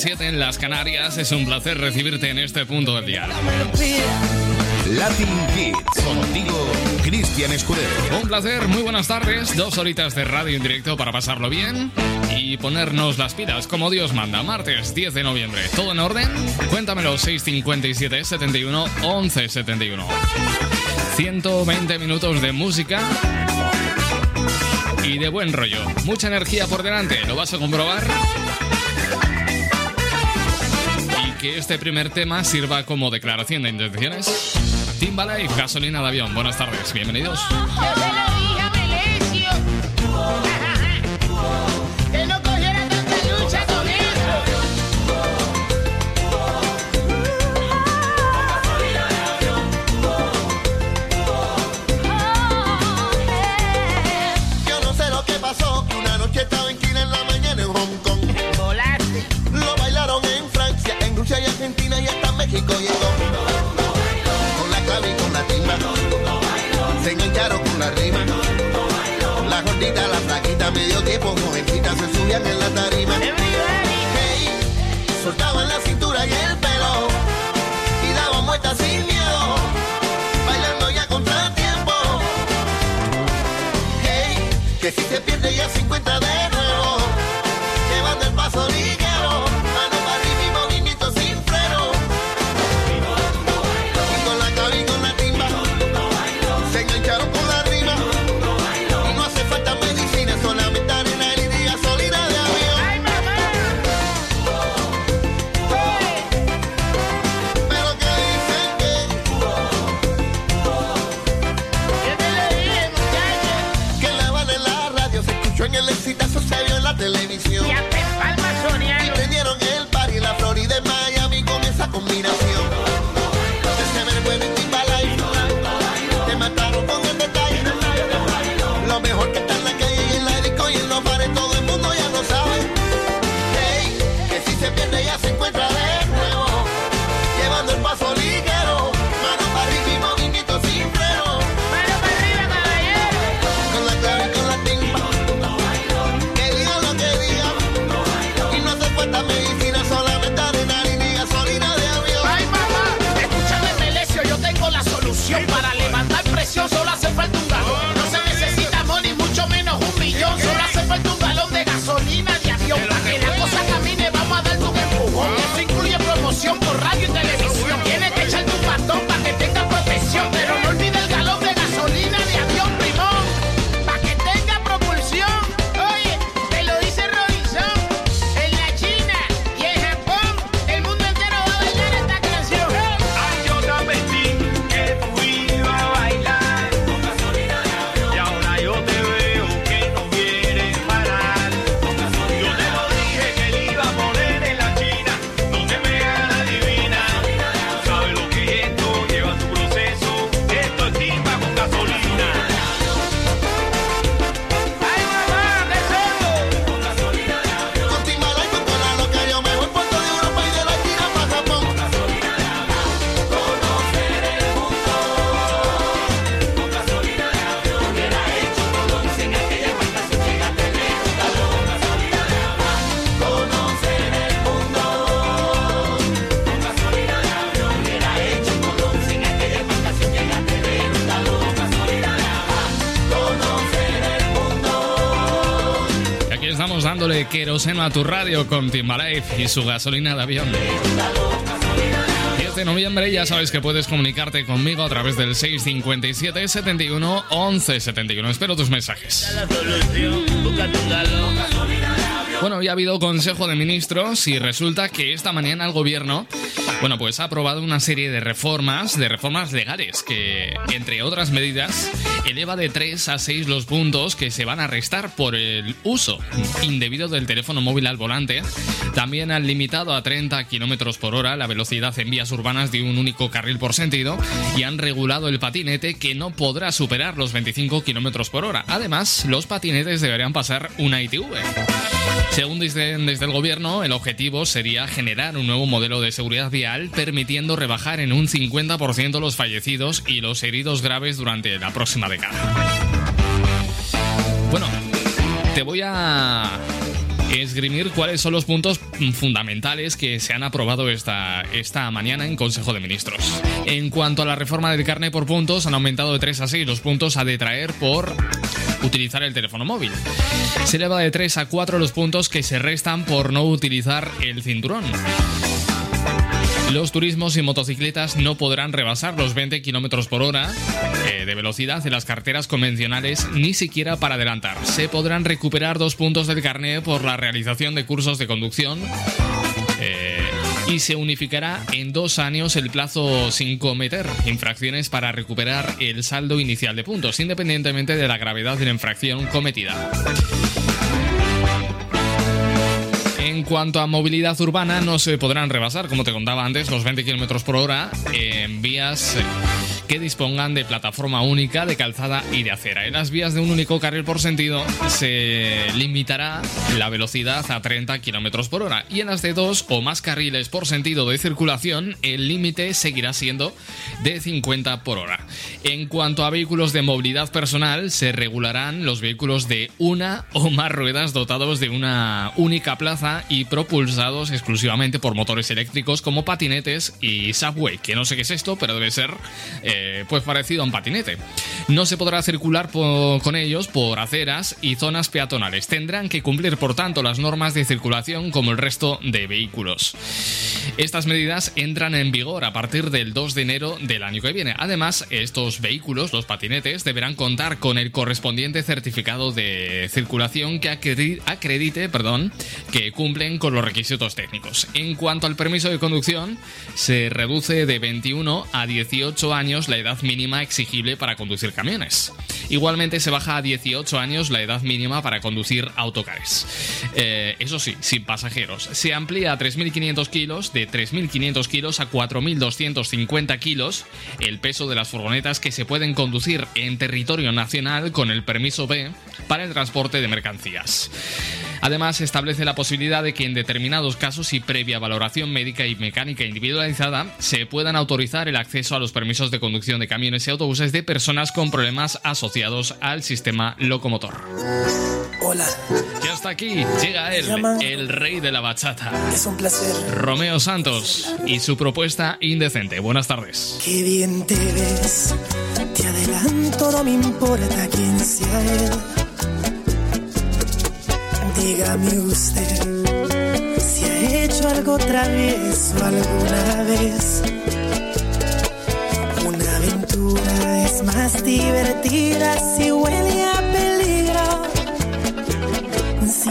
7 en las Canarias. Es un placer recibirte en este punto del día. Latin Kids. Contigo, Cristian Escudero. Un placer, muy buenas tardes. Dos horitas de radio en directo para pasarlo bien y ponernos las pilas como Dios manda. Martes 10 de noviembre. ¿Todo en orden? Cuéntamelo 657 71 11 71. 120 minutos de música y de buen rollo. Mucha energía por delante, ¿lo vas a comprobar? Que este primer tema sirva como declaración de intenciones. Timbalay, gasolina de avión. Buenas tardes, bienvenidos. Se pierde ya se encuentra de nuevo, llevando el paso ligero. Queroseno a tu radio con Timbalife y su gasolina de avión. 10 de noviembre ya sabes que puedes comunicarte conmigo a través del 657 71 11 71. Espero tus mensajes. Bueno, ya ha habido Consejo de Ministros y resulta que esta mañana el gobierno bueno, pues ha aprobado una serie de reformas, de reformas legales, que, entre otras medidas, eleva de 3 a 6 los puntos que se van a restar por el uso indebido del teléfono móvil al volante. También han limitado a 30 kilómetros por hora la velocidad en vías urbanas de un único carril por sentido y han regulado el patinete que no podrá superar los 25 kilómetros por hora. Además, los patinetes deberían pasar una ITV. Según dicen desde el gobierno, el objetivo sería generar un nuevo modelo de seguridad vial permitiendo rebajar en un 50% los fallecidos y los heridos graves durante la próxima década. Bueno, te voy a esgrimir cuáles son los puntos fundamentales que se han aprobado esta, esta mañana en Consejo de Ministros. En cuanto a la reforma del carne por puntos, han aumentado de 3 a 6 los puntos a detraer por utilizar el teléfono móvil. Se eleva de 3 a 4 los puntos que se restan por no utilizar el cinturón. Los turismos y motocicletas no podrán rebasar los 20 km por hora eh, de velocidad en las carteras convencionales ni siquiera para adelantar. Se podrán recuperar dos puntos del carnet por la realización de cursos de conducción. Y se unificará en dos años el plazo sin cometer infracciones para recuperar el saldo inicial de puntos, independientemente de la gravedad de la infracción cometida. En cuanto a movilidad urbana, no se podrán rebasar, como te contaba antes, los 20 km por hora en vías que dispongan de plataforma única de calzada y de acera. En las vías de un único carril por sentido se limitará la velocidad a 30 km por hora y en las de dos o más carriles por sentido de circulación el límite seguirá siendo de 50 por hora. En cuanto a vehículos de movilidad personal, se regularán los vehículos de una o más ruedas dotados de una única plaza y propulsados exclusivamente por motores eléctricos como patinetes y subway, que no sé qué es esto, pero debe ser... Eh, pues parecido a un patinete. No se podrá circular con ellos por aceras y zonas peatonales. Tendrán que cumplir, por tanto, las normas de circulación como el resto de vehículos. Estas medidas entran en vigor a partir del 2 de enero del año que viene. Además, estos vehículos, los patinetes, deberán contar con el correspondiente certificado de circulación que acredite perdón, que cumplen con los requisitos técnicos. En cuanto al permiso de conducción, se reduce de 21 a 18 años la edad mínima exigible para conducir camiones. Igualmente se baja a 18 años la edad mínima para conducir autocares. Eh, eso sí, sin pasajeros. Se amplía a 3.500 kilos, de 3.500 kilos a 4.250 kilos, el peso de las furgonetas que se pueden conducir en territorio nacional con el permiso B para el transporte de mercancías. Además, establece la posibilidad de que en determinados casos y previa valoración médica y mecánica individualizada se puedan autorizar el acceso a los permisos de conducción de camiones y autobuses de personas con problemas asociados al sistema locomotor. Hola. Y hasta aquí llega él, el rey de la bachata. Es un placer. Romeo Santos y su propuesta indecente. Buenas tardes. Qué bien te ves. Te adelanto, no me importa quién sea él. Dígame usted si ha hecho algo otra vez o alguna vez. Una aventura es más divertida si huele a.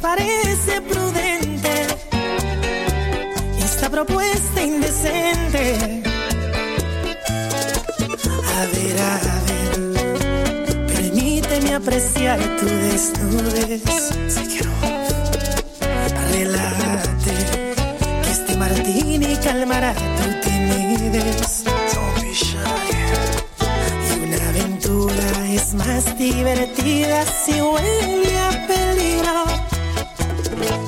parece prudente esta propuesta indecente. A ver, a ver, permíteme apreciar tu desnudez. Si quiero, relájate, que este martini calmará tu timidez. Y una aventura es más divertida si huele a peligro.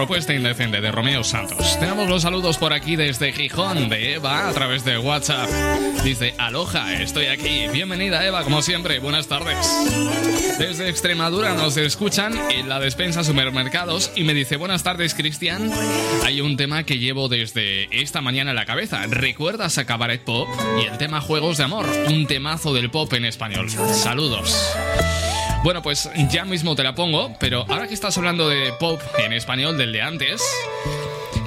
Propuesta indecente de Romeo Santos. Tenemos los saludos por aquí desde Gijón de Eva a través de WhatsApp. Dice, aloja, estoy aquí. Bienvenida Eva, como siempre, buenas tardes. Desde Extremadura nos escuchan en la despensa supermercados y me dice, buenas tardes Cristian. Hay un tema que llevo desde esta mañana en la cabeza. ¿Recuerdas a Cabaret Pop y el tema Juegos de Amor? Un temazo del pop en español. Saludos. Bueno, pues ya mismo te la pongo, pero ahora que estás hablando de pop en español del de antes,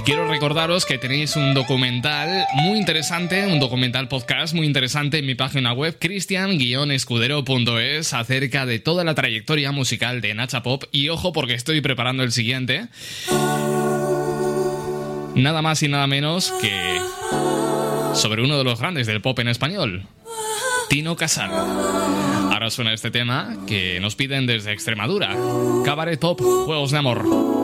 quiero recordaros que tenéis un documental muy interesante, un documental podcast muy interesante en mi página web cristian-escudero.es acerca de toda la trayectoria musical de Nacha Pop y ojo porque estoy preparando el siguiente. Nada más y nada menos que sobre uno de los grandes del pop en español, Tino Casal. Ahora suena este tema que nos piden desde Extremadura. Cabaret Pop, Juegos de Amor.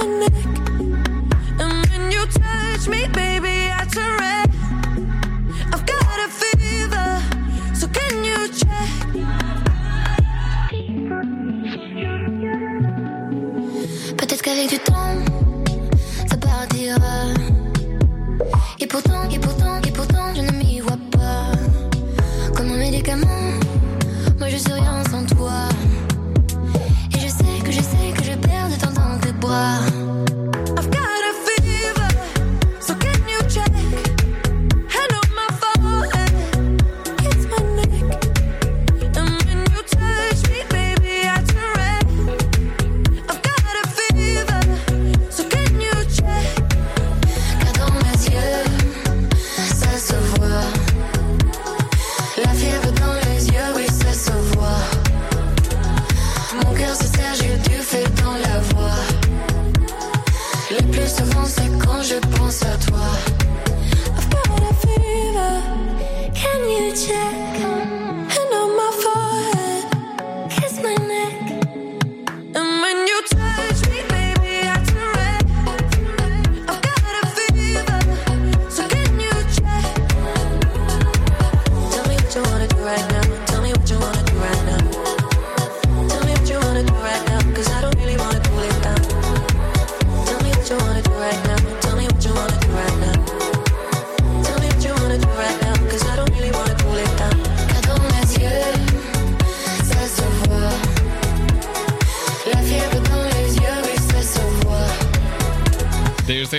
the next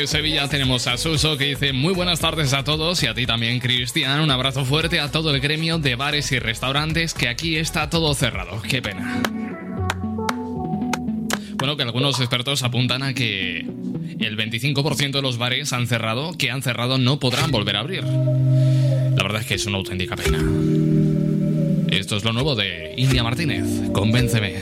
Sevilla tenemos a Suso que dice muy buenas tardes a todos y a ti también Cristian. Un abrazo fuerte a todo el gremio de bares y restaurantes que aquí está todo cerrado. Qué pena. Bueno, que algunos expertos apuntan a que el 25% de los bares han cerrado, que han cerrado no podrán volver a abrir. La verdad es que es una auténtica pena. Esto es lo nuevo de India Martínez. Convénceme.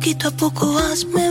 poquito a poco hazme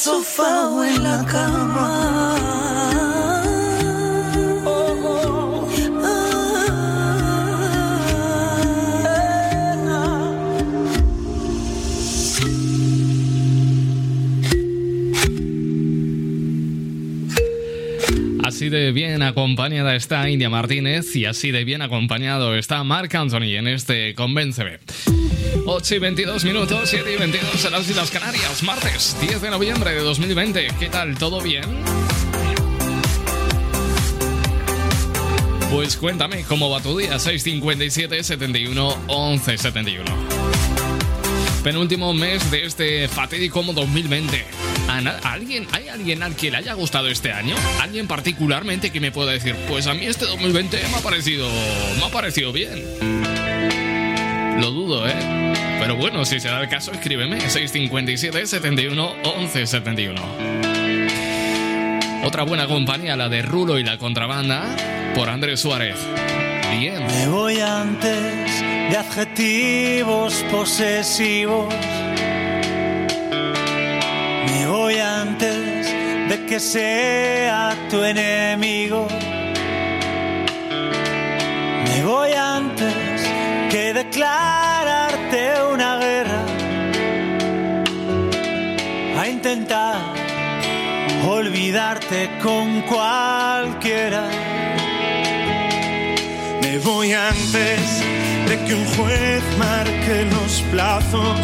sofá o en la cama. Así de bien acompañada está India Martínez y así de bien acompañado está Mark Anthony en este Convénceme. 8 y 22 minutos, 7 y 22 en las Islas Canarias, martes 10 de noviembre de 2020. ¿Qué tal? ¿Todo bien? Pues cuéntame cómo va tu día, 657 71 11 71. Penúltimo mes de este fatídico 2020. ¿A alguien, ¿Hay alguien al que le haya gustado este año? ¿Alguien particularmente que me pueda decir, pues a mí este 2020 me ha parecido, me ha parecido bien? Lo dudo, ¿eh? Pero bueno, si se da el caso, escríbeme 657 71 11 71. Otra buena compañía, la de Rulo y la contrabanda, por Andrés Suárez. Bien. Me voy antes de adjetivos posesivos. Me voy antes de que sea tu enemigo. Me voy antes que declararte intentar olvidarte con cualquiera. Me voy antes de que un juez marque los plazos.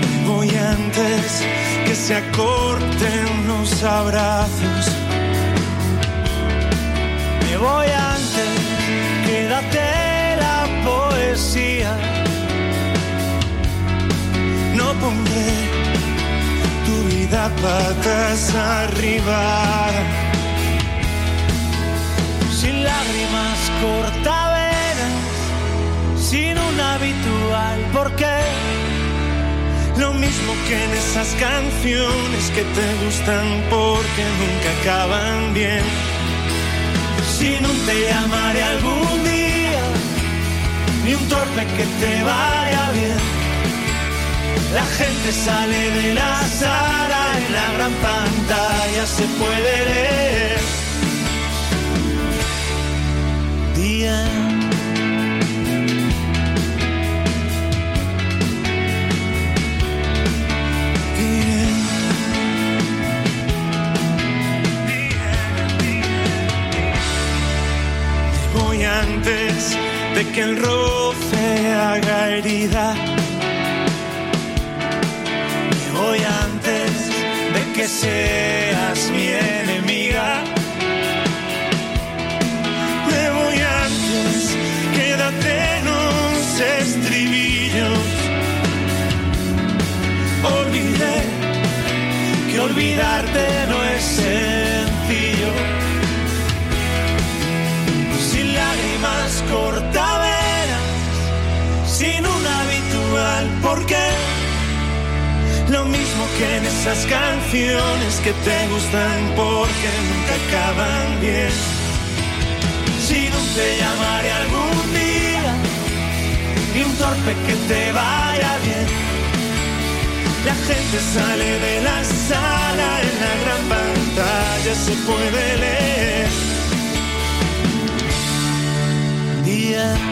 Me voy antes que se acorten los abrazos. Me voy antes, quédate la poesía. Pondré tu vida patas arriba. Sin lágrimas cortavenas, sin un habitual porqué. Lo mismo que en esas canciones que te gustan porque nunca acaban bien. Si no te llamaré algún día, ni un torpe que te vaya bien. La gente sale de la sala, en la gran pantalla se puede leer. Día. Me voy antes de que el roce haga herida. Voy antes de que seas mi enemiga. Me voy antes, quédate en los estribillos. Olvidé que olvidarte no es sencillo. Sin lágrimas cortavenas sin un habitual. ¿Por qué? Lo mismo que en esas canciones que te gustan porque nunca acaban bien. Si no te llamaré algún día y un torpe que te vaya bien. La gente sale de la sala, en la gran pantalla se puede leer. Día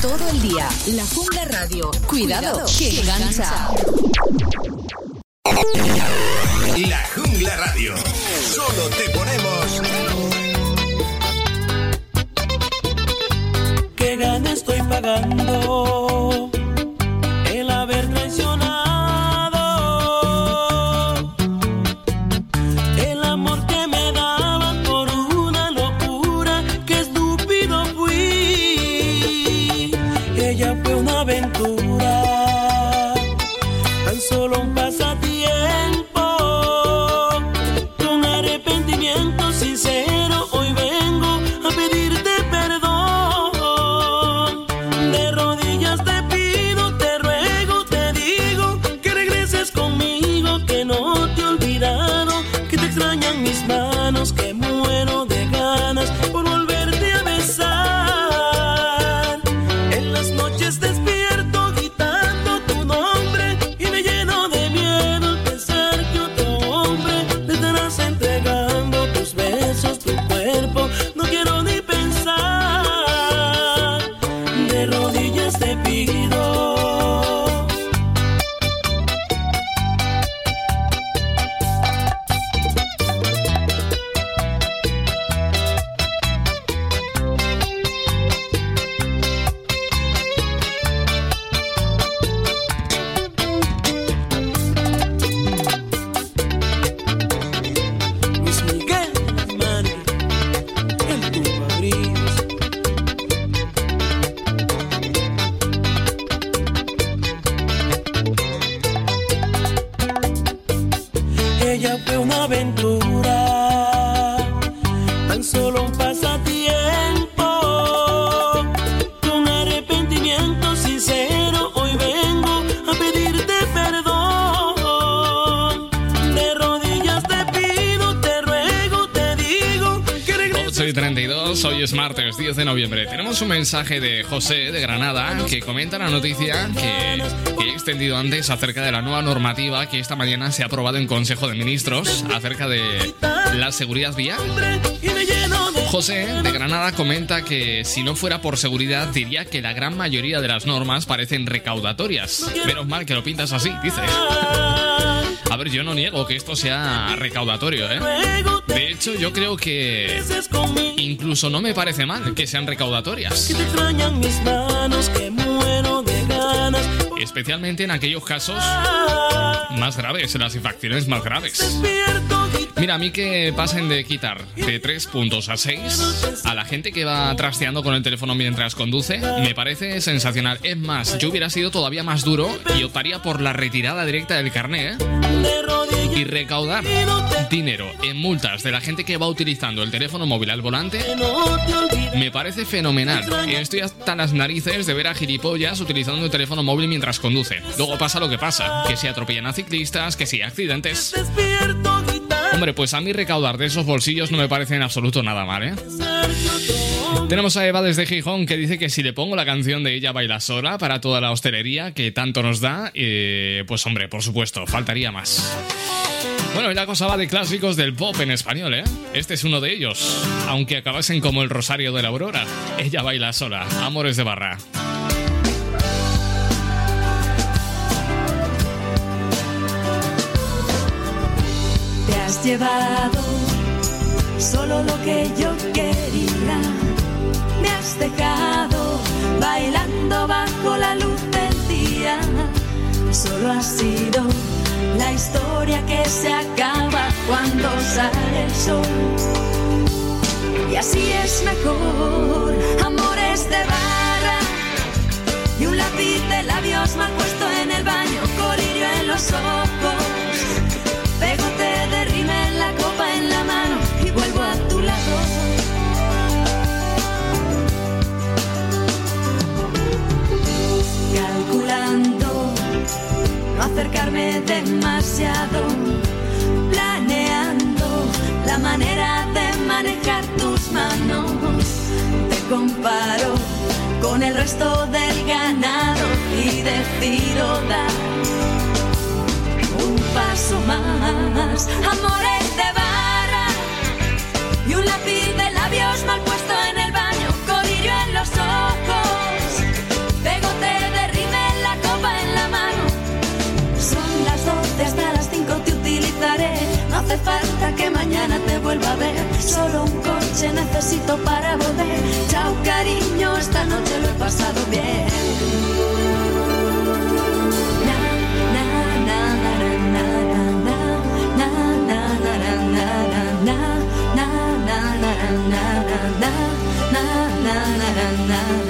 todo el día. La Jungla Radio. Cuidado, que engancha. La Jungla Radio. Solo te ponemos. ¿Qué gana estoy pagando? Noviembre. Tenemos un mensaje de José de Granada que comenta la noticia que, que he extendido antes acerca de la nueva normativa que esta mañana se ha aprobado en Consejo de Ministros acerca de la seguridad vial. José de Granada comenta que si no fuera por seguridad diría que la gran mayoría de las normas parecen recaudatorias. Menos mal que lo pintas así, dice. A ver, yo no niego que esto sea recaudatorio, ¿eh? De hecho, yo creo que incluso no me parece mal que sean recaudatorias. Especialmente en aquellos casos más graves, en las infracciones más graves. Mira, a mí que pasen de quitar de 3 puntos a 6 a la gente que va trasteando con el teléfono mientras conduce, me parece sensacional. Es más, yo hubiera sido todavía más duro y optaría por la retirada directa del carné ¿eh? y recaudar dinero en multas de la gente que va utilizando el teléfono móvil al volante. Me parece fenomenal. Estoy hasta las narices de ver a gilipollas utilizando el teléfono móvil mientras conduce. Luego pasa lo que pasa, que si atropellan a ciclistas, que si accidentes. Despierto. Hombre, pues a mí recaudar de esos bolsillos no me parece en absoluto nada mal, ¿eh? Tenemos a Eva desde Gijón que dice que si le pongo la canción de ella baila sola para toda la hostelería que tanto nos da, eh, pues hombre, por supuesto, faltaría más. Bueno, y la cosa va de clásicos del pop en español, ¿eh? Este es uno de ellos, aunque acabasen como el Rosario de la Aurora. Ella baila sola, Amores de Barra. Has llevado solo lo que yo quería. Me has dejado bailando bajo la luz del día. Solo ha sido la historia que se acaba cuando sale el sol. Y así es mejor, amores de barra. Y un lápiz de labios mal puesto en el baño, colirio en los ojos. No acercarme demasiado, planeando la manera de manejar tus manos. Te comparo con el resto del ganado y decido dar un paso más. Amores de barra y un lápiz hace falta que mañana te vuelva a ver. Solo un coche necesito para volver. Chao cariño, esta noche lo he pasado bien. Na, na, na, na, na,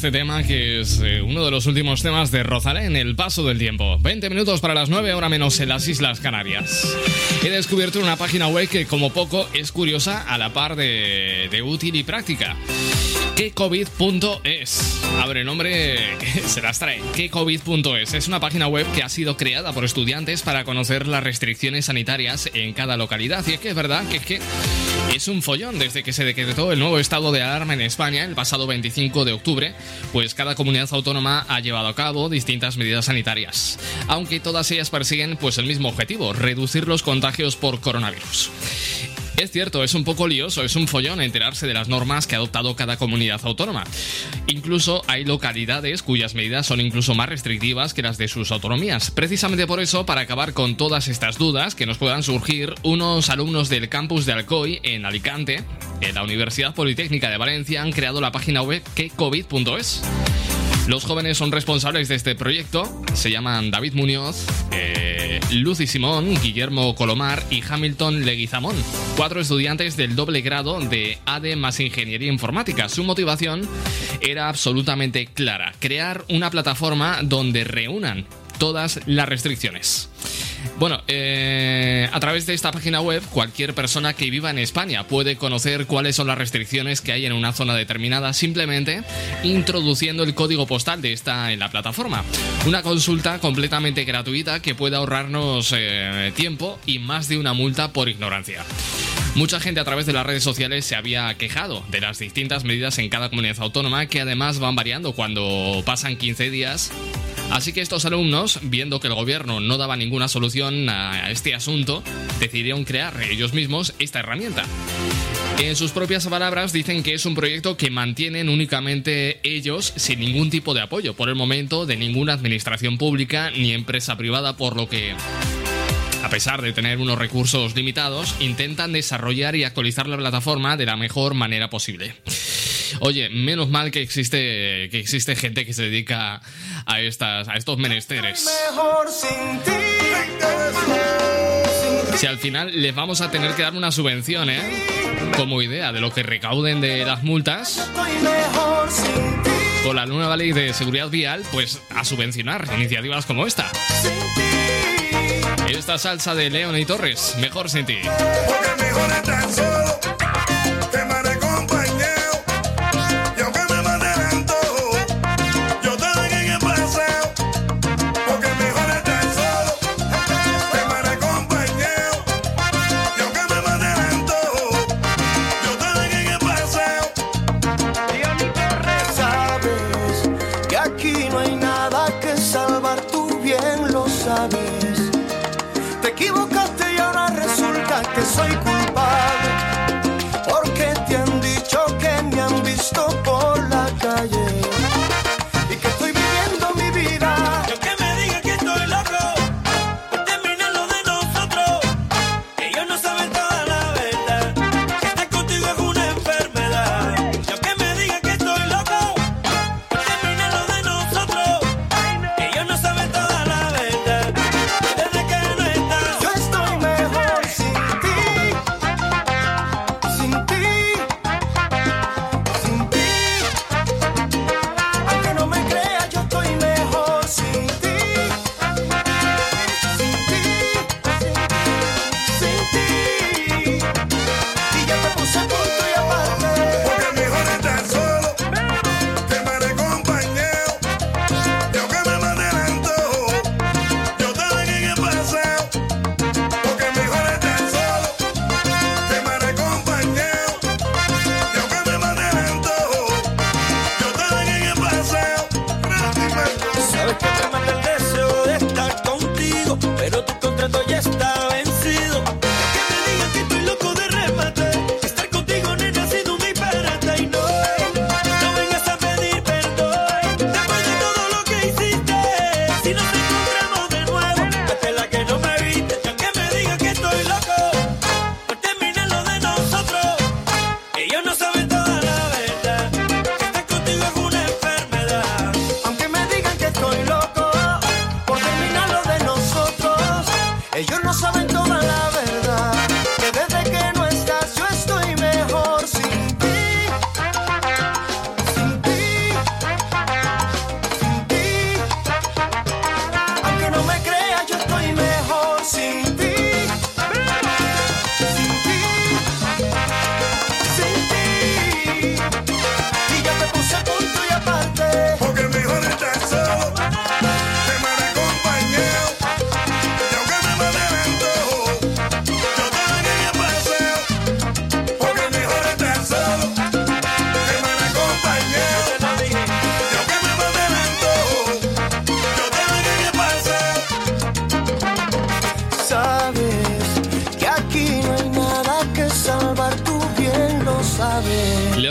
Este tema que es eh, uno de los últimos temas de Rosalén, El Paso del Tiempo. 20 minutos para las 9, hora menos en las Islas Canarias. He descubierto una página web que como poco es curiosa a la par de, de útil y práctica. quecovid.es. Abre nombre, se las trae. quecovid.es es una página web que ha sido creada por estudiantes para conocer las restricciones sanitarias en cada localidad. Y es que es verdad que es que es un follón desde que se decretó el nuevo estado de alarma en España el pasado 25 de octubre, pues cada comunidad autónoma ha llevado a cabo distintas medidas sanitarias, aunque todas ellas persiguen pues el mismo objetivo, reducir los contagios por coronavirus. Es cierto, es un poco lioso, es un follón enterarse de las normas que ha adoptado cada comunidad autónoma. Incluso hay localidades cuyas medidas son incluso más restrictivas que las de sus autonomías. Precisamente por eso, para acabar con todas estas dudas que nos puedan surgir, unos alumnos del campus de Alcoy, en Alicante, en la Universidad Politécnica de Valencia, han creado la página web quecovid.es. Los jóvenes son responsables de este proyecto, se llaman David Muñoz, eh, Lucy Simón, Guillermo Colomar y Hamilton Leguizamón, cuatro estudiantes del doble grado de ADE más Ingeniería Informática. Su motivación era absolutamente clara, crear una plataforma donde reúnan todas las restricciones. Bueno, eh, a través de esta página web, cualquier persona que viva en España puede conocer cuáles son las restricciones que hay en una zona determinada simplemente introduciendo el código postal de esta en la plataforma. Una consulta completamente gratuita que puede ahorrarnos eh, tiempo y más de una multa por ignorancia. Mucha gente a través de las redes sociales se había quejado de las distintas medidas en cada comunidad autónoma que además van variando cuando pasan 15 días Así que estos alumnos, viendo que el gobierno no daba ninguna solución a este asunto, decidieron crear ellos mismos esta herramienta. En sus propias palabras dicen que es un proyecto que mantienen únicamente ellos sin ningún tipo de apoyo por el momento de ninguna administración pública ni empresa privada, por lo que a pesar de tener unos recursos limitados, intentan desarrollar y actualizar la plataforma de la mejor manera posible. Oye, menos mal que existe, que existe gente que se dedica a, estas, a estos menesteres. Si al final les vamos a tener que dar una subvención, ¿eh? Como idea de lo que recauden de las multas, con la nueva ley de seguridad vial, pues a subvencionar iniciativas como esta. Esta salsa de León y Torres, mejor sin ti.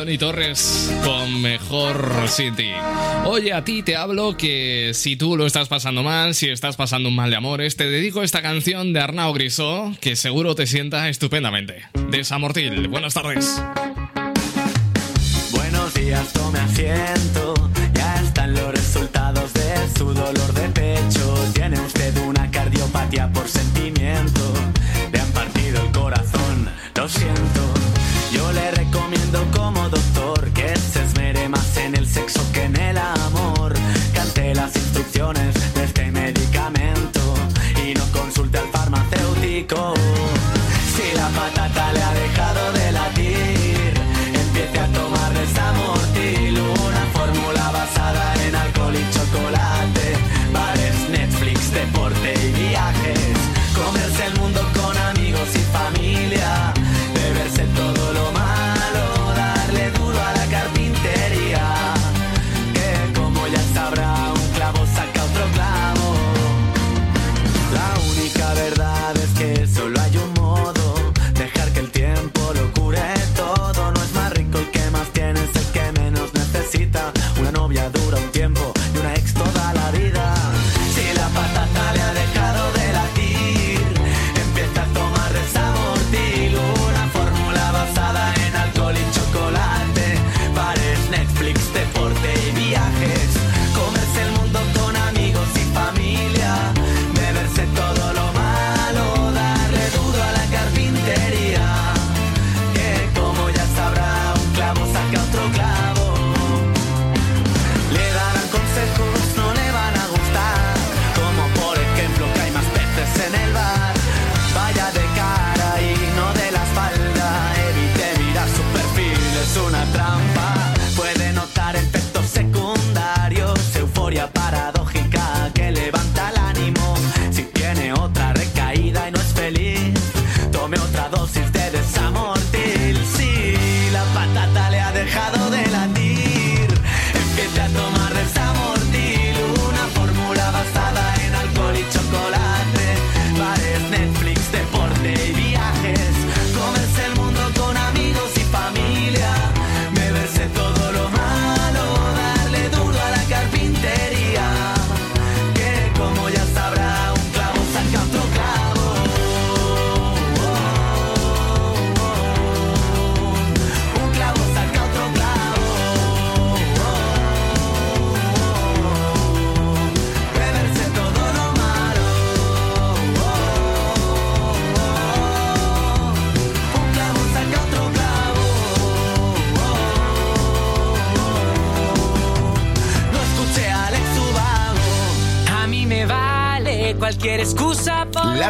Tony Torres con Mejor City. Oye, a ti te hablo que si tú lo estás pasando mal, si estás pasando un mal de amores, te dedico esta canción de Arnau Grisó que seguro te sienta estupendamente. De Samortil, buenas tardes. Buenos días, tome asiento. Ya están los resultados de su dolor de pecho. Tiene usted una cardiopatía por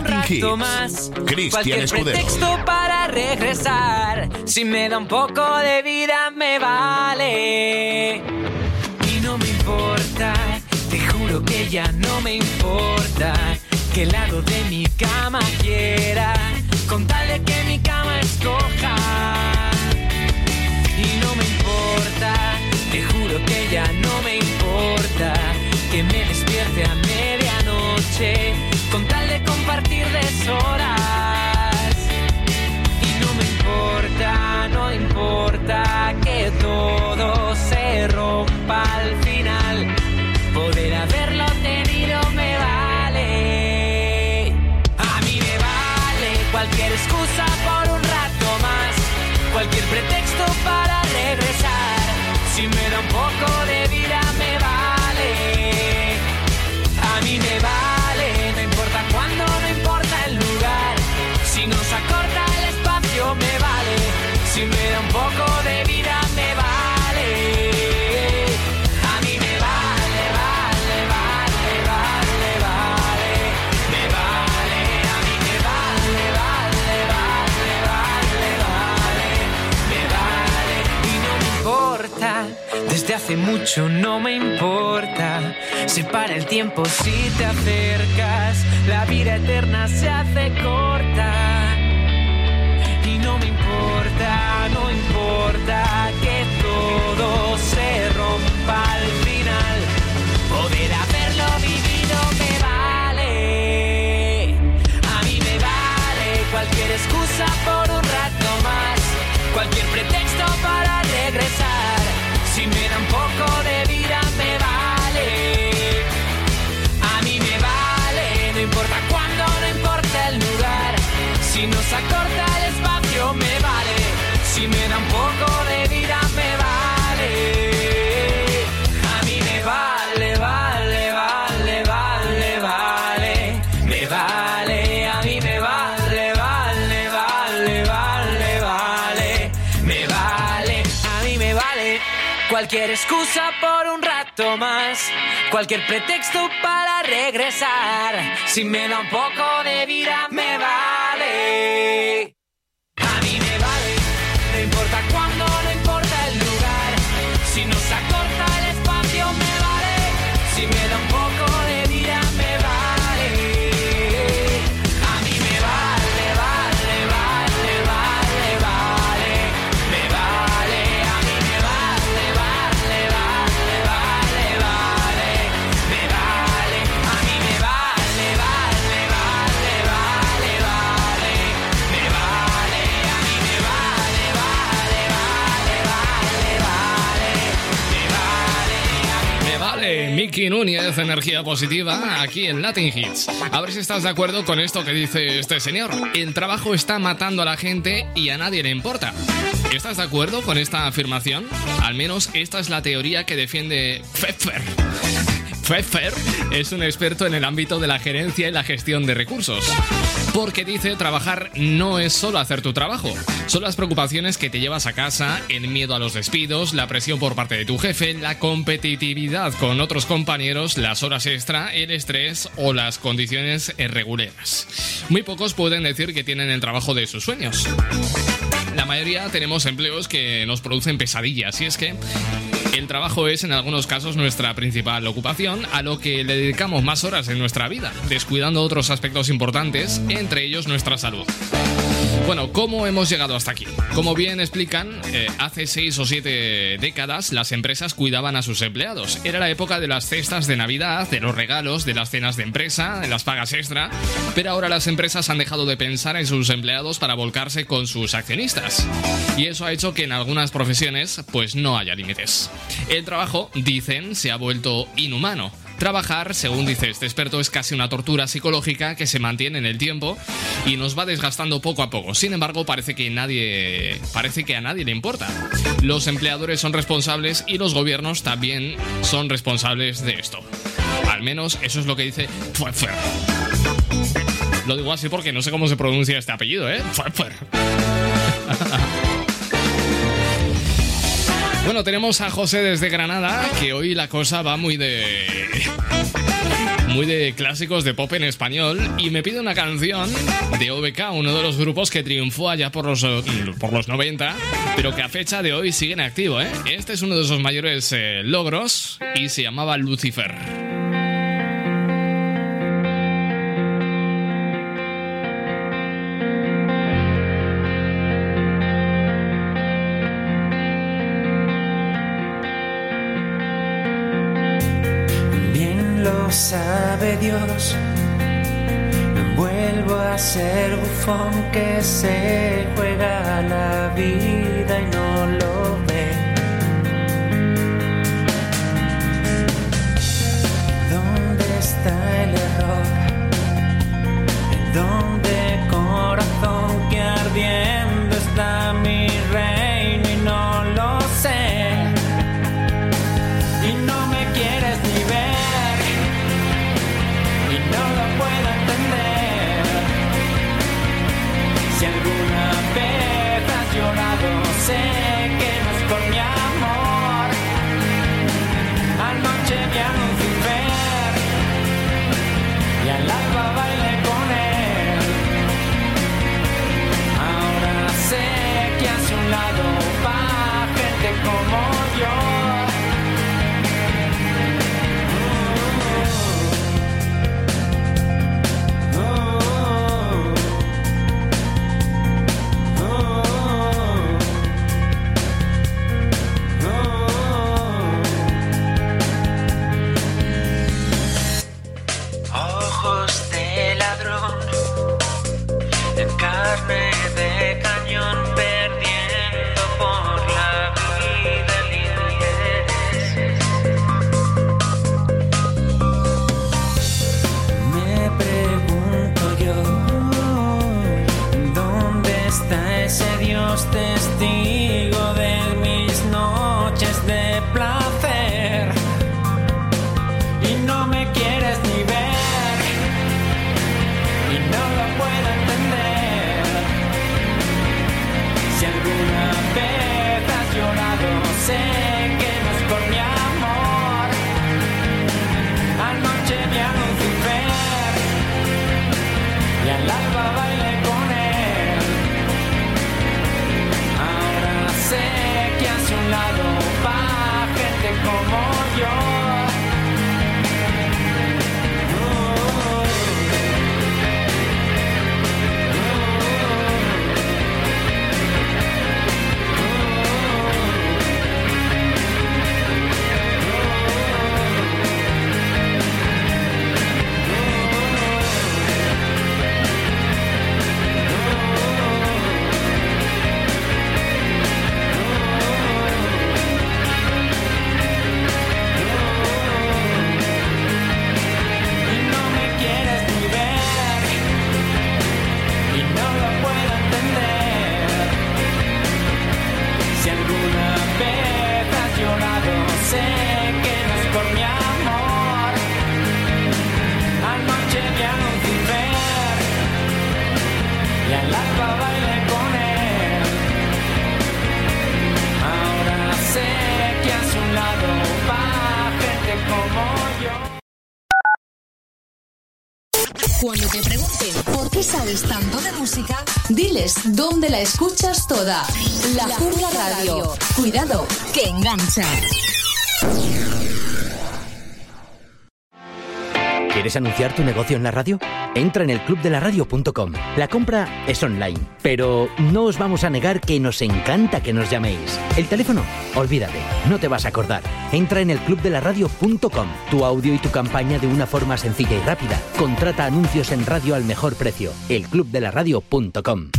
Latin Hits. Más, Cristian Pretexto para regresar. Si me da un poco de vida, me vale. Y no me importa, te juro que ya no me importa. Que el lado de mi cama quiera. Con tal de que mi cama escoja. Y no me importa, te juro que ya no me importa. Que me despierte a medianoche. Con tal partir de sol. mucho no me importa. Se para el tiempo si te acercas, la vida eterna se hace corta. Y no me importa, no importa. Excusa por un rato más, cualquier pretexto para regresar. Si me da un poco de vida, me vale. Miki Núñez, energía positiva, aquí en Latin Hits. A ver si estás de acuerdo con esto que dice este señor. El trabajo está matando a la gente y a nadie le importa. ¿Estás de acuerdo con esta afirmación? Al menos esta es la teoría que defiende Pfeffer. Pfeffer es un experto en el ámbito de la gerencia y la gestión de recursos. Porque dice trabajar no es solo hacer tu trabajo, son las preocupaciones que te llevas a casa, el miedo a los despidos, la presión por parte de tu jefe, la competitividad con otros compañeros, las horas extra, el estrés o las condiciones irregulares. Muy pocos pueden decir que tienen el trabajo de sus sueños. La mayoría tenemos empleos que nos producen pesadillas y es que el trabajo es en algunos casos nuestra principal ocupación, a lo que le dedicamos más horas en nuestra vida, descuidando otros aspectos importantes, entre ellos nuestra salud. Bueno, ¿cómo hemos llegado hasta aquí? Como bien explican, eh, hace seis o siete décadas las empresas cuidaban a sus empleados. Era la época de las cestas de Navidad, de los regalos, de las cenas de empresa, de las pagas extra, pero ahora las empresas han dejado de pensar en sus empleados para volcarse con sus accionistas. Y eso ha hecho que en algunas profesiones pues no haya límites. El trabajo, dicen, se ha vuelto inhumano. Trabajar, según dice este experto, es casi una tortura psicológica que se mantiene en el tiempo y nos va desgastando poco a poco. Sin embargo, parece que nadie parece que a nadie le importa. Los empleadores son responsables y los gobiernos también son responsables de esto. Al menos eso es lo que dice Pfeffer. Lo digo así porque no sé cómo se pronuncia este apellido, ¿eh? Pfeffer. Bueno, tenemos a José desde Granada, que hoy la cosa va muy de. Muy de clásicos de pop en español y me pide una canción de OBK, uno de los grupos que triunfó allá por los, por los 90, pero que a fecha de hoy sigue en activo. ¿eh? Este es uno de sus mayores eh, logros y se llamaba Lucifer. Sabe Dios. No vuelvo a ser bufón que se juega la vida y no lo ve. ¿Dónde está el error? ¿En dónde corazón que ardiendo Sé que es con mi amor, al noche mi amo de ver, y al agua baile con él, ahora sé que hace un lado va gente como yo. ¿Quieres anunciar tu negocio en la radio? Entra en el clubdelaradio.com. La compra es online, pero no os vamos a negar que nos encanta que nos llaméis. El teléfono, olvídate, no te vas a acordar. Entra en el clubdelaradio.com. Tu audio y tu campaña de una forma sencilla y rápida. Contrata anuncios en radio al mejor precio. Elclubdelaradio.com.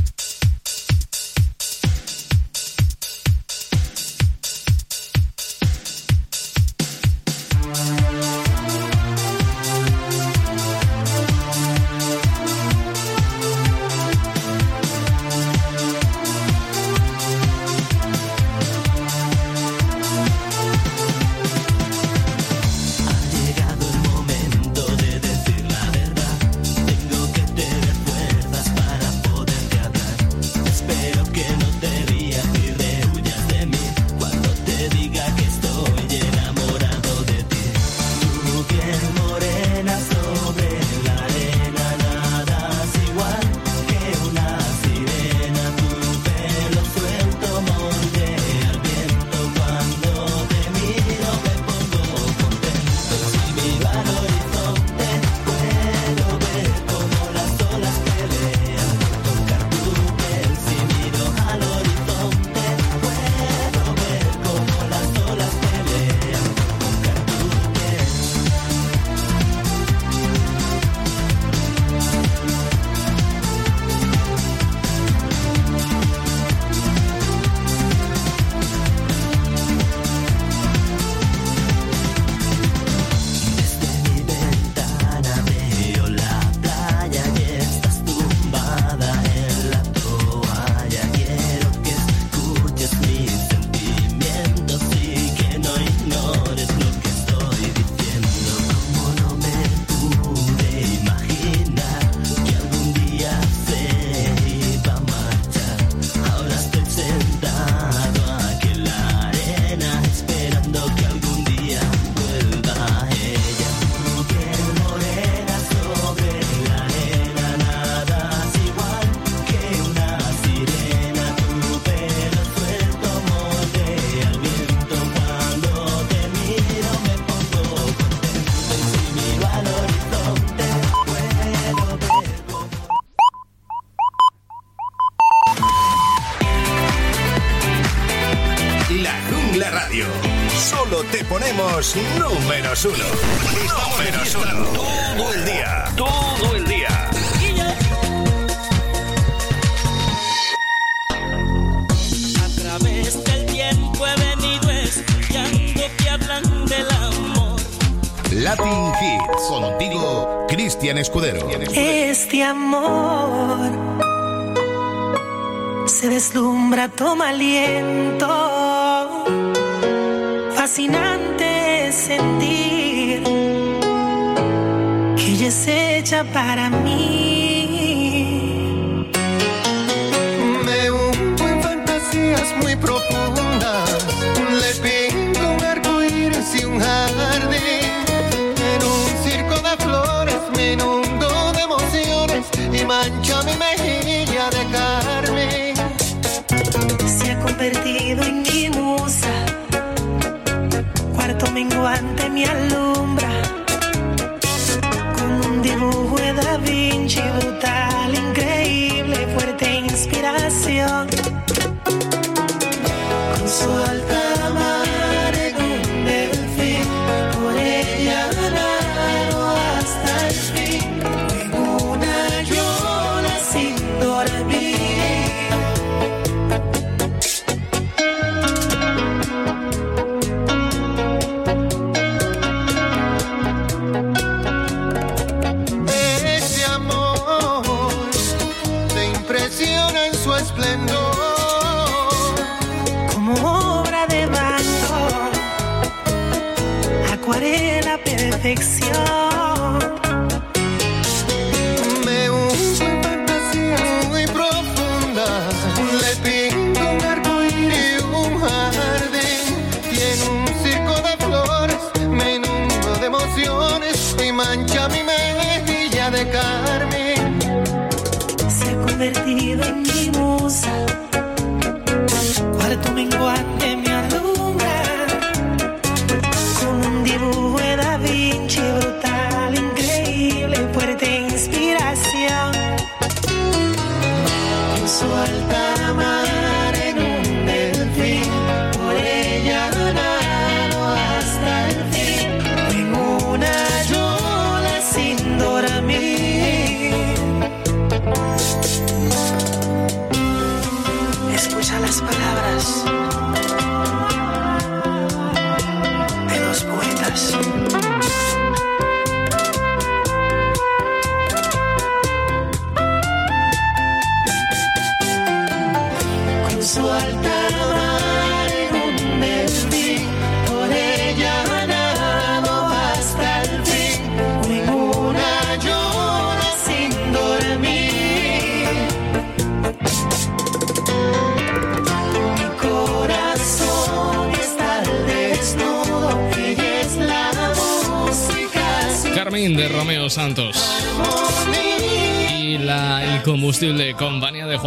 menos uno. Listado menos uno. Todo el día. Todo el día. A través del tiempo he venido estudiando que hablan del amor. Latin Hits. Contigo, Cristian Escudero. Este amor se deslumbra, toma aliento. Fascinante sentir que ella es hecha para mí. Me hundo en fantasías muy profundas. Le pinto un arco iris y un jardín. En un circo de flores me inundo de emociones y mancho mi mejilla de carmín. Se ha convertido en menguante me alumbra. Con un dibujo de Da Vinci brutal, increíble, fuerte inspiración. Con su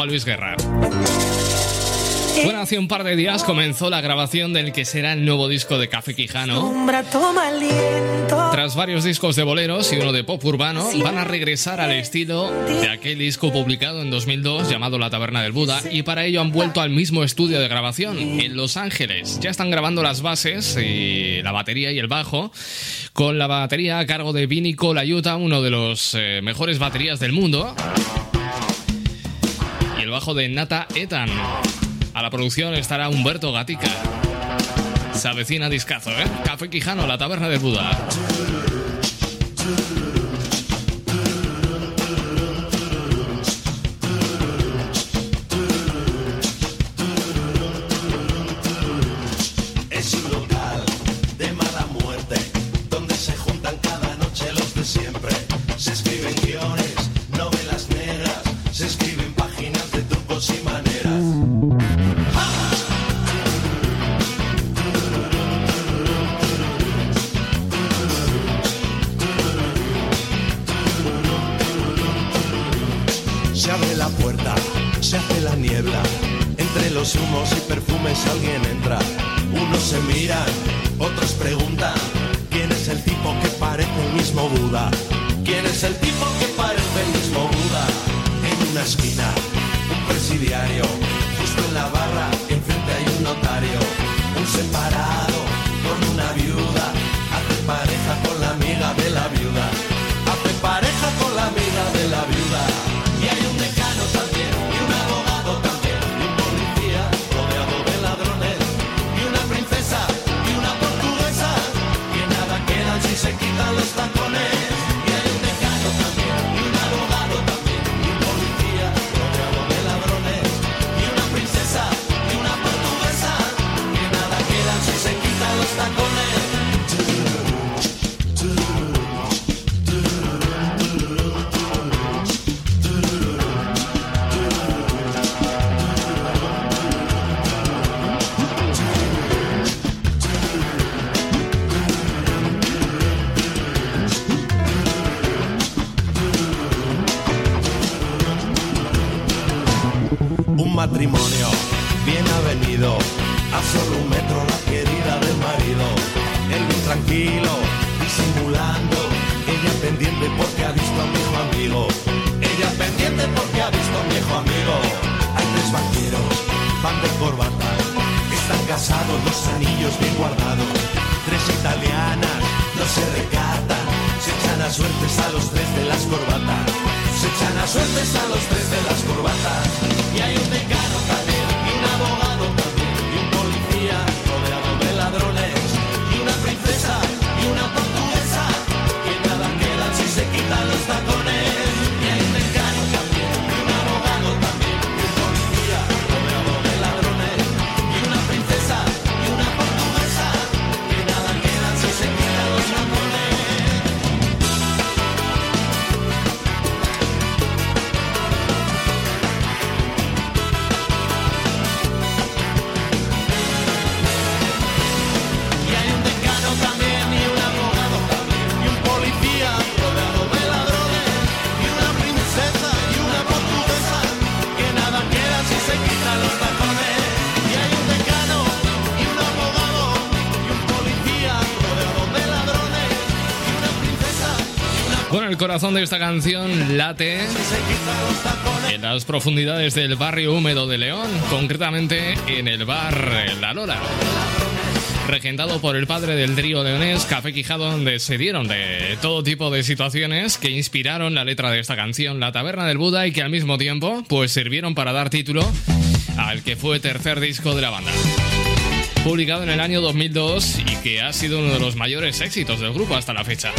Juan Luis Guerra. Bueno, hace un par de días comenzó la grabación del que será el nuevo disco de Café Quijano. Tras varios discos de boleros y uno de pop urbano, van a regresar al estilo de aquel disco publicado en 2002 llamado La Taberna del Buda y para ello han vuelto al mismo estudio de grabación en Los Ángeles. Ya están grabando las bases y la batería y el bajo con la batería a cargo de Vini Colaiuta, uno de los eh, mejores baterías del mundo. Bajo de Nata Etan. A la producción estará Humberto Gatica. Se avecina discazo, ¿eh? Café Quijano, La Taberna del Buda. Corazón de esta canción late en las profundidades del barrio húmedo de León, concretamente en el bar La Lola. Regentado por el padre del trío leonés Café Quijado, donde se dieron de todo tipo de situaciones que inspiraron la letra de esta canción, La Taberna del Buda, y que al mismo tiempo, pues sirvieron para dar título al que fue tercer disco de la banda publicado en el año 2002 y que ha sido uno de los mayores éxitos del grupo hasta la fecha.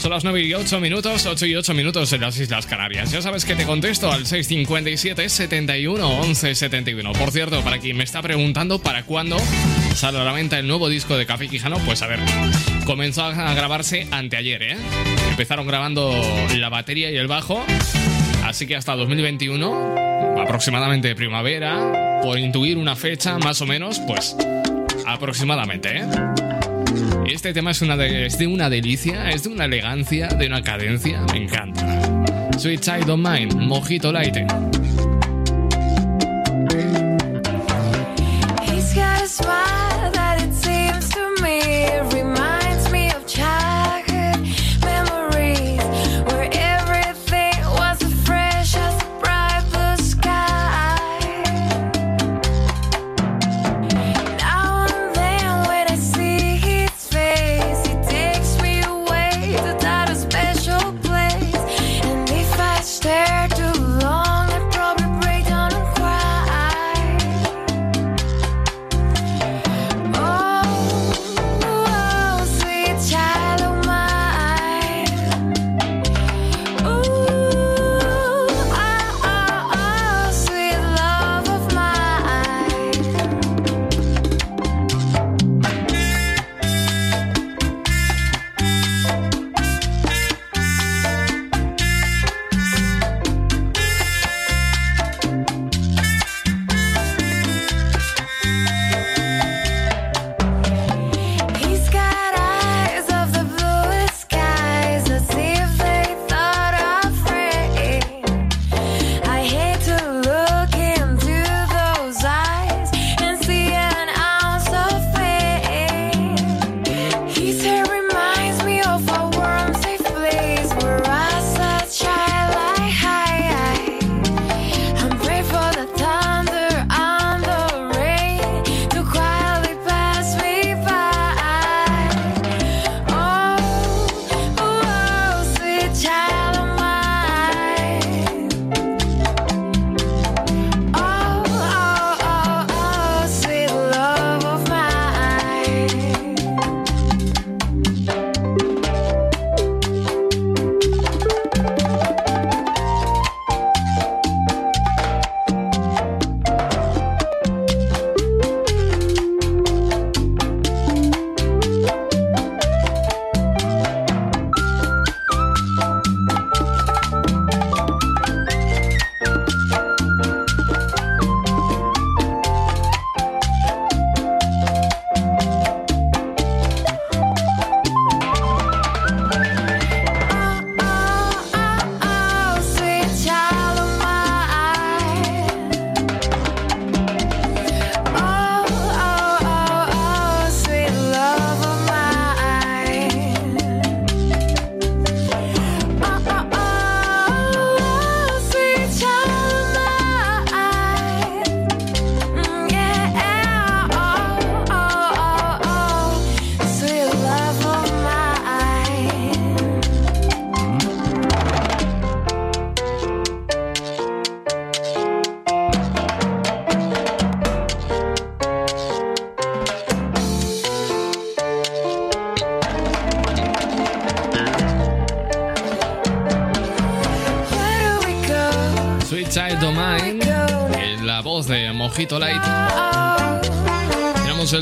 Son las 9 y 8 minutos, 8 y 8 minutos en las Islas Canarias. Ya sabes que te contesto al 657 71 11 71. Por cierto, para quien me está preguntando para cuándo sale a la venta el nuevo disco de Café Quijano, pues a ver, comenzó a grabarse anteayer, ¿eh? Empezaron grabando la batería y el bajo, así que hasta 2021, aproximadamente primavera, por intuir una fecha más o menos, pues aproximadamente, ¿eh? Este tema es, de, una delicia, es de una elegancia, de una cadencia, me encanta. Sweet Child of Mine, Mojito Light.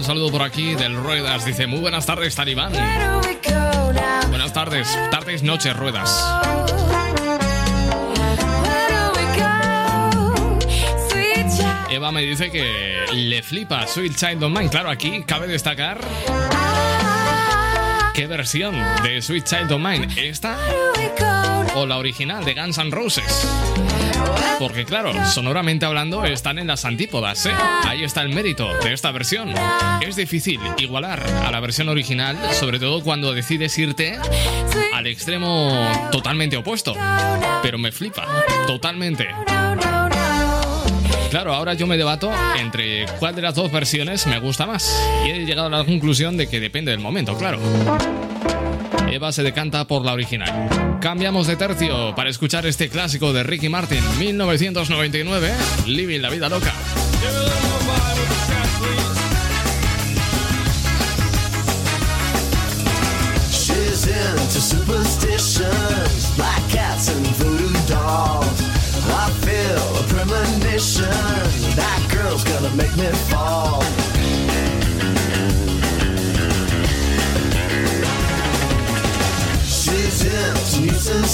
Saludo por aquí del Ruedas. Dice, muy buenas tardes, Talibán. Buenas tardes, tardes, noches, Ruedas. Eva me dice que le flipa Sweet Child of Mine. Claro, aquí cabe destacar qué versión de Sweet Child of Mine. ¿Esta o la original de Guns N' Roses? Porque claro, sonoramente hablando están en las antípodas, ¿eh? Ahí está el mérito de esta versión. Es difícil igualar a la versión original, sobre todo cuando decides irte al extremo totalmente opuesto. Pero me flipa, totalmente. Claro, ahora yo me debato entre cuál de las dos versiones me gusta más. Y he llegado a la conclusión de que depende del momento, claro. Eva se decanta por la original. Cambiamos de tercio para escuchar este clásico de Ricky Martin, 1999, Living la vida loca. That girl's gonna make me fall.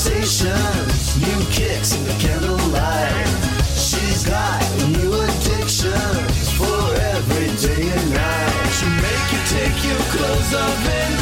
Sensations, new kicks in the candlelight. She's got new addictions for every day and night. She'll make you take your clothes off and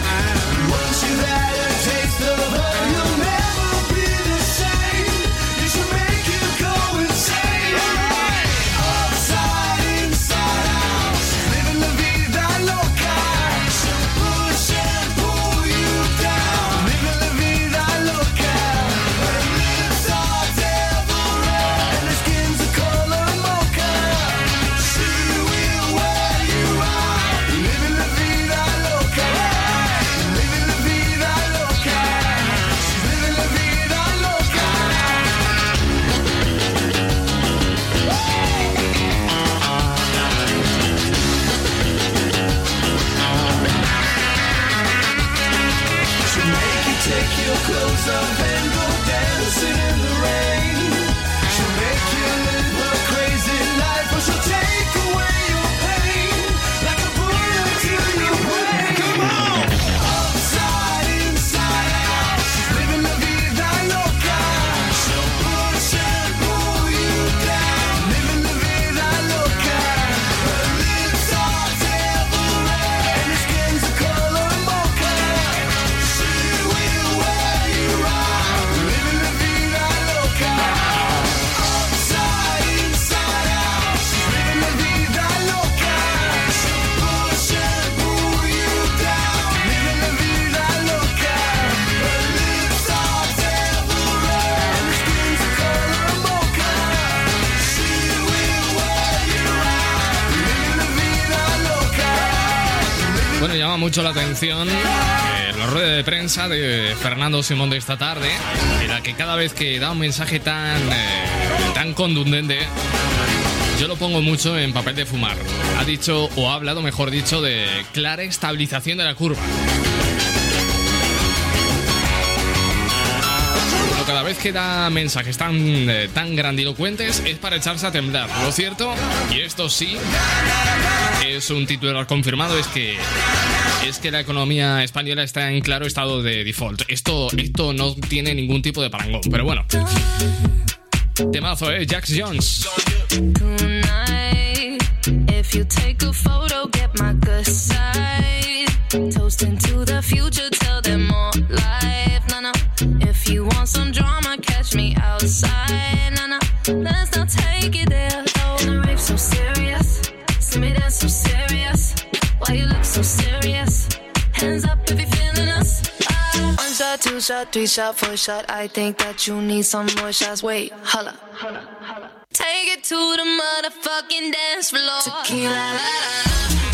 Mucho la atención eh, la rueda de prensa de Fernando Simón de esta tarde, en la que cada vez que da un mensaje tan, eh, tan contundente, yo lo pongo mucho en papel de fumar. Ha dicho, o ha hablado, mejor dicho, de clara estabilización de la curva. Cada vez que da mensajes tan, eh, tan grandilocuentes es para echarse a temblar. Lo cierto, y esto sí, es un titular confirmado, es que es que la economía española está en claro estado de default. Esto, esto no tiene ningún tipo de parangón, pero bueno. Temazo, ¿eh? Jax Jones. You want some drama, catch me outside. Let's not take it there. though. And the rape so serious. See me dance so serious. Why you look so serious? Hands up if you're feeling us. Ah. One shot, two shot, three shot, four shot. I think that you need some more shots. Wait, holla. holla, holla. Take it to the motherfucking dance floor. Tequila, la, la, la.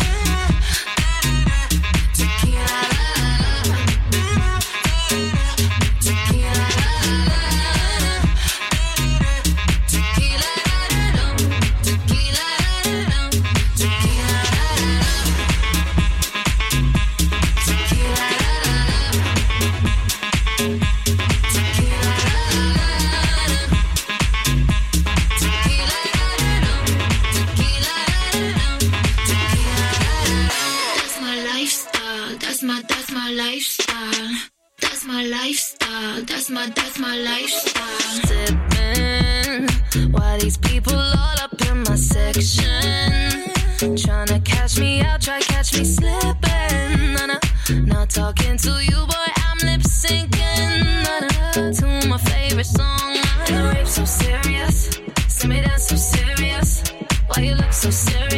That's my lifestyle. That's my lifestyle. That's my that's my lifestyle. Sipping while these people all up in my section. Tryna catch me out, try catch me slipping. Nah, nah. Not talking to you, boy, I'm lip syncing. Nah, nah. To my favorite song. The rape so serious. See me dance so serious. Why you look so serious?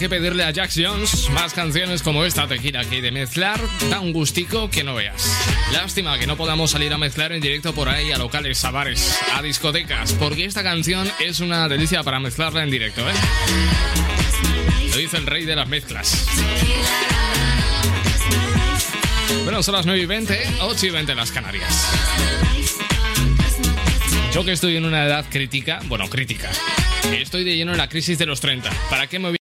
Que pedirle a Jones más canciones como esta tequila que de mezclar da un gustico que no veas. Lástima que no podamos salir a mezclar en directo por ahí a locales, a bares, a discotecas, porque esta canción es una delicia para mezclarla en directo, ¿eh? Lo dice el rey de las mezclas. Bueno, son las 9 y 20, 8 y 20 en las Canarias. Yo que estoy en una edad crítica, bueno, crítica, estoy de lleno en la crisis de los 30. ¿Para qué me voy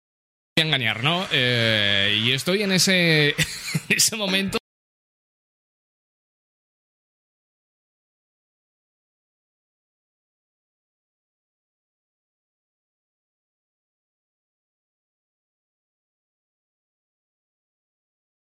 engañar, no? Eh, y estoy en ese, ese momento